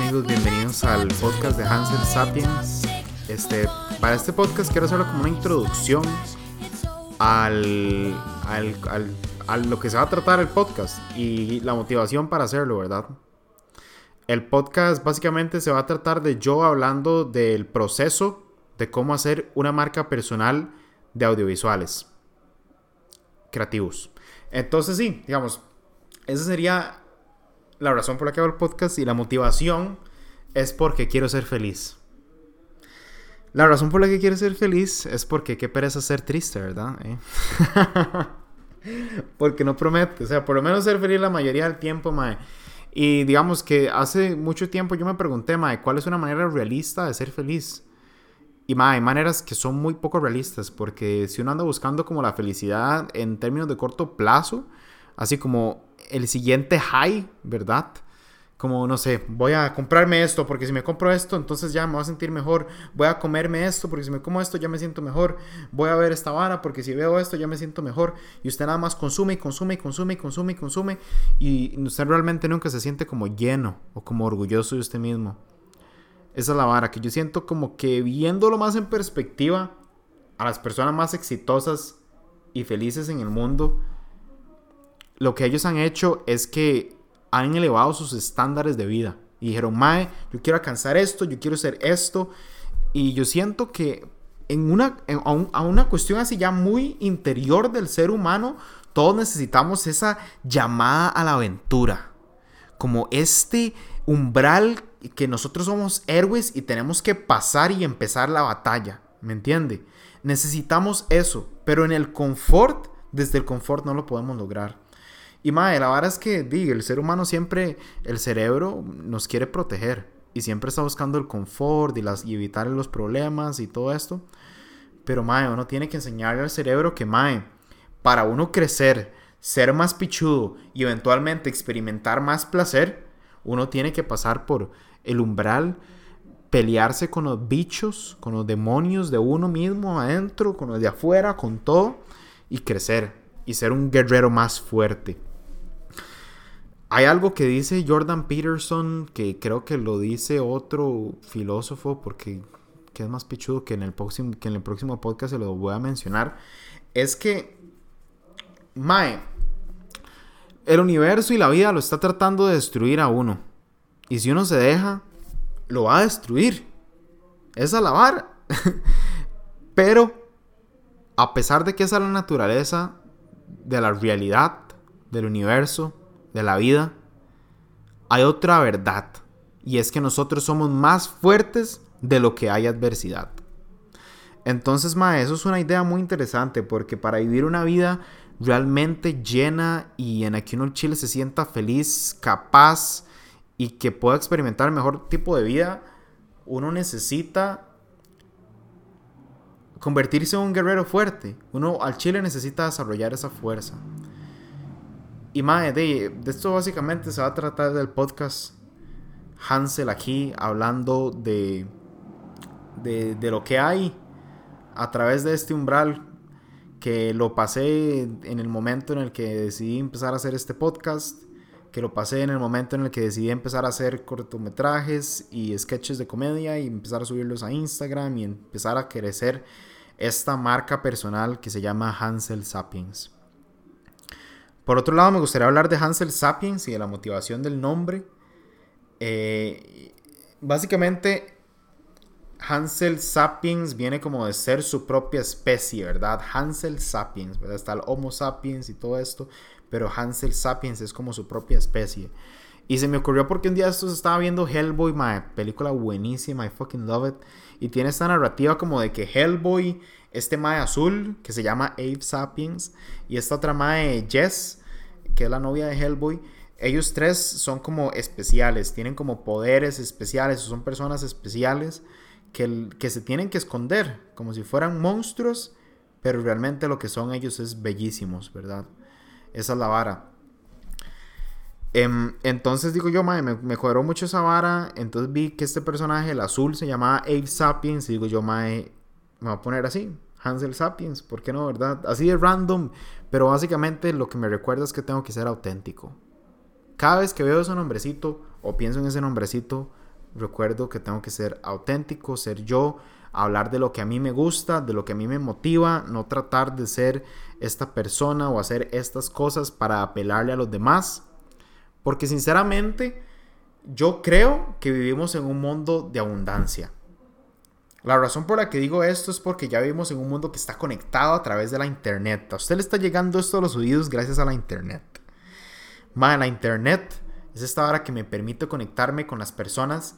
Amigos, bienvenidos al podcast de Hansel Sapiens. Este, para este podcast quiero hacerlo como una introducción al, al, al, a lo que se va a tratar el podcast y la motivación para hacerlo, ¿verdad? El podcast básicamente se va a tratar de yo hablando del proceso de cómo hacer una marca personal de audiovisuales creativos. Entonces sí, digamos, esa sería la razón por la que hago el podcast y la motivación es porque quiero ser feliz. La razón por la que quiero ser feliz es porque qué pereza ser triste, ¿verdad? ¿Eh? porque no promete, o sea, por lo menos ser feliz la mayoría del tiempo, mae. Y digamos que hace mucho tiempo yo me pregunté, mae, ¿cuál es una manera realista de ser feliz? Y mae, hay maneras que son muy poco realistas, porque si uno anda buscando como la felicidad en términos de corto plazo, así como el siguiente high, ¿verdad? Como, no sé, voy a comprarme esto porque si me compro esto, entonces ya me voy a sentir mejor. Voy a comerme esto porque si me como esto ya me siento mejor. Voy a ver esta vara porque si veo esto ya me siento mejor. Y usted nada más consume y consume y consume y consume y consume. Y usted realmente nunca se siente como lleno o como orgulloso de usted mismo. Esa es la vara, que yo siento como que viéndolo más en perspectiva, a las personas más exitosas y felices en el mundo, lo que ellos han hecho es que han elevado sus estándares de vida. Y dijeron, Mae, yo quiero alcanzar esto, yo quiero hacer esto. Y yo siento que en una, a, una cuestión así ya muy interior del ser humano, todos necesitamos esa llamada a la aventura. Como este umbral que nosotros somos héroes y tenemos que pasar y empezar la batalla. ¿Me entiende? Necesitamos eso. Pero en el confort, desde el confort no lo podemos lograr. Y madre, la verdad es que di, el ser humano siempre, el cerebro nos quiere proteger y siempre está buscando el confort y, las, y evitar los problemas y todo esto. Pero madre, uno tiene que enseñarle al cerebro que madre, para uno crecer, ser más pichudo y eventualmente experimentar más placer, uno tiene que pasar por el umbral, pelearse con los bichos, con los demonios de uno mismo adentro, con los de afuera, con todo, y crecer y ser un guerrero más fuerte. Hay algo que dice Jordan Peterson, que creo que lo dice otro filósofo, porque que es más pichudo que en el próximo, que en el próximo podcast se lo voy a mencionar. Es que, Mae, el universo y la vida lo está tratando de destruir a uno. Y si uno se deja, lo va a destruir. Es a la Pero, a pesar de que esa es la naturaleza de la realidad del universo, de la vida, hay otra verdad. Y es que nosotros somos más fuertes de lo que hay adversidad. Entonces, ma, eso es una idea muy interesante porque para vivir una vida realmente llena y en la que uno en Chile se sienta feliz, capaz y que pueda experimentar el mejor tipo de vida, uno necesita convertirse en un guerrero fuerte. Uno al Chile necesita desarrollar esa fuerza. Y mae, de, esto básicamente se va a tratar del podcast Hansel aquí hablando de, de, de lo que hay a través de este umbral que lo pasé en el momento en el que decidí empezar a hacer este podcast, que lo pasé en el momento en el que decidí empezar a hacer cortometrajes y sketches de comedia y empezar a subirlos a Instagram y empezar a crecer esta marca personal que se llama Hansel Sapiens. Por otro lado, me gustaría hablar de Hansel Sapiens y de la motivación del nombre. Eh, básicamente, Hansel Sapiens viene como de ser su propia especie, ¿verdad? Hansel Sapiens, ¿verdad? Está el Homo Sapiens y todo esto, pero Hansel Sapiens es como su propia especie. Y se me ocurrió porque un día esto estaba viendo Hellboy, my película buenísima, I fucking love it. Y tiene esta narrativa como de que Hellboy, este mae azul, que se llama Abe Sapiens, y esta otra mae Jess, que es la novia de Hellboy, ellos tres son como especiales, tienen como poderes especiales, son personas especiales que, que se tienen que esconder, como si fueran monstruos, pero realmente lo que son ellos es bellísimos, ¿verdad? Esa es la vara. Em, entonces digo yo, me, me cuadró mucho esa vara. Entonces vi que este personaje, el azul, se llamaba Abe Sapiens. Y digo yo, mae, me voy a poner así. Hansel Sapiens, ¿por qué no, verdad? Así de random, pero básicamente lo que me recuerda es que tengo que ser auténtico. cada vez que veo ese nombrecito o pienso en ese nombrecito, recuerdo que tengo que ser auténtico, ser yo, hablar de lo que a mí me gusta, de lo que a mí me motiva, no tratar de ser esta persona o hacer estas cosas para apelarle a los demás. Porque sinceramente, yo creo que vivimos en un mundo de abundancia. La razón por la que digo esto es porque ya vivimos en un mundo que está conectado a través de la internet. A usted le está llegando esto a los oídos gracias a la internet. Man, la internet es esta hora que me permite conectarme con las personas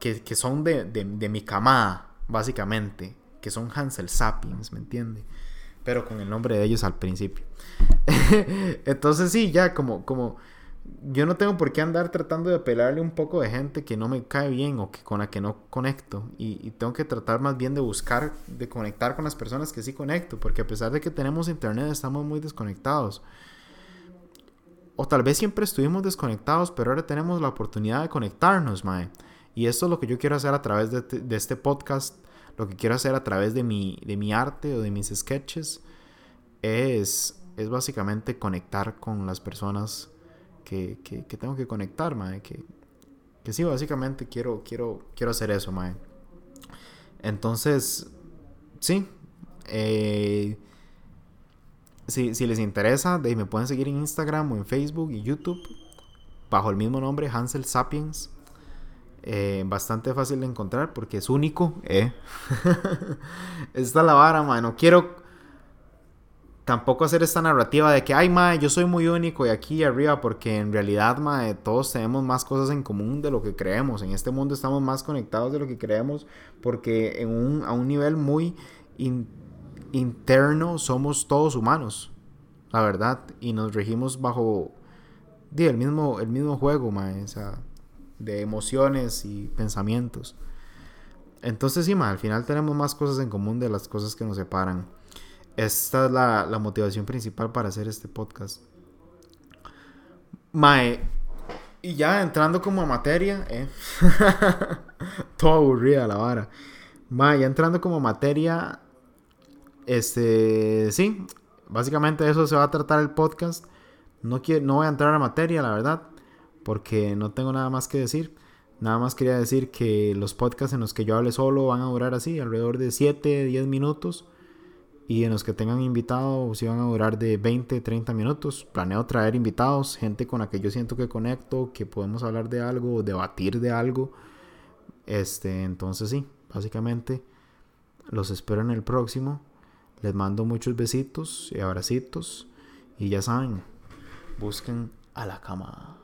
que, son de, de, mi camada, básicamente. Que son Hansel Sapiens, ¿me entiende? Pero con el nombre de ellos al principio. Entonces sí, ya como, como yo no tengo por qué andar tratando de apelarle un poco de gente que no me cae bien o que con la que no conecto. Y, tengo que tratar más bien de buscar, de conectar con las personas que sí conecto. Porque a pesar de que tenemos internet, estamos muy desconectados. O tal vez siempre estuvimos desconectados, pero ahora tenemos la oportunidad de conectarnos, mae. Y esto es lo que yo quiero hacer a través de, de este podcast. Lo que quiero hacer a través de mi, de mi arte o de mis sketches. Es, es básicamente conectar con las personas que, tengo que conectar, mae. Que, que sí, básicamente quiero, quiero, quiero hacer eso, mae. Entonces, sí. Eh, si, les interesa, me pueden seguir en Instagram o en Facebook y YouTube. Bajo el mismo nombre, Hansel Sapiens. Eh, bastante fácil de encontrar porque es único. Eh. Esta es la vara, mae. No quiero tampoco hacer esta narrativa de que, ay, mae, yo soy muy único y aquí arriba, porque en realidad, mae, todos tenemos más cosas en común de lo que creemos. En este mundo estamos más conectados de lo que creemos, porque en un, a un nivel muy interno somos todos humanos, la verdad, y nos regimos bajo el, mismo, el mismo juego, mae, de emociones y pensamientos. Entonces, sí, mae, al final tenemos más cosas en común de las cosas que nos separan. Esta es la, motivación principal para hacer este podcast. Mae, y ya entrando como a materia, eh. Todo aburrida la vara. Mae, ya entrando como a materia, este, sí, básicamente eso se va a tratar el podcast. No, quiero, no voy a entrar a materia, la verdad, porque no tengo nada más que decir. Nada más quería decir que los podcasts en los que yo hable solo van a durar así, alrededor de 7, 10 minutos y en los que tengan invitados si van a durar de 20, 30 minutos. Planeo traer invitados, gente con la que yo siento que conecto, que podemos hablar de algo, debatir de algo. Este, entonces sí, básicamente los espero en el próximo. Les mando muchos besitos y abracitos y ya saben, busquen a la cama.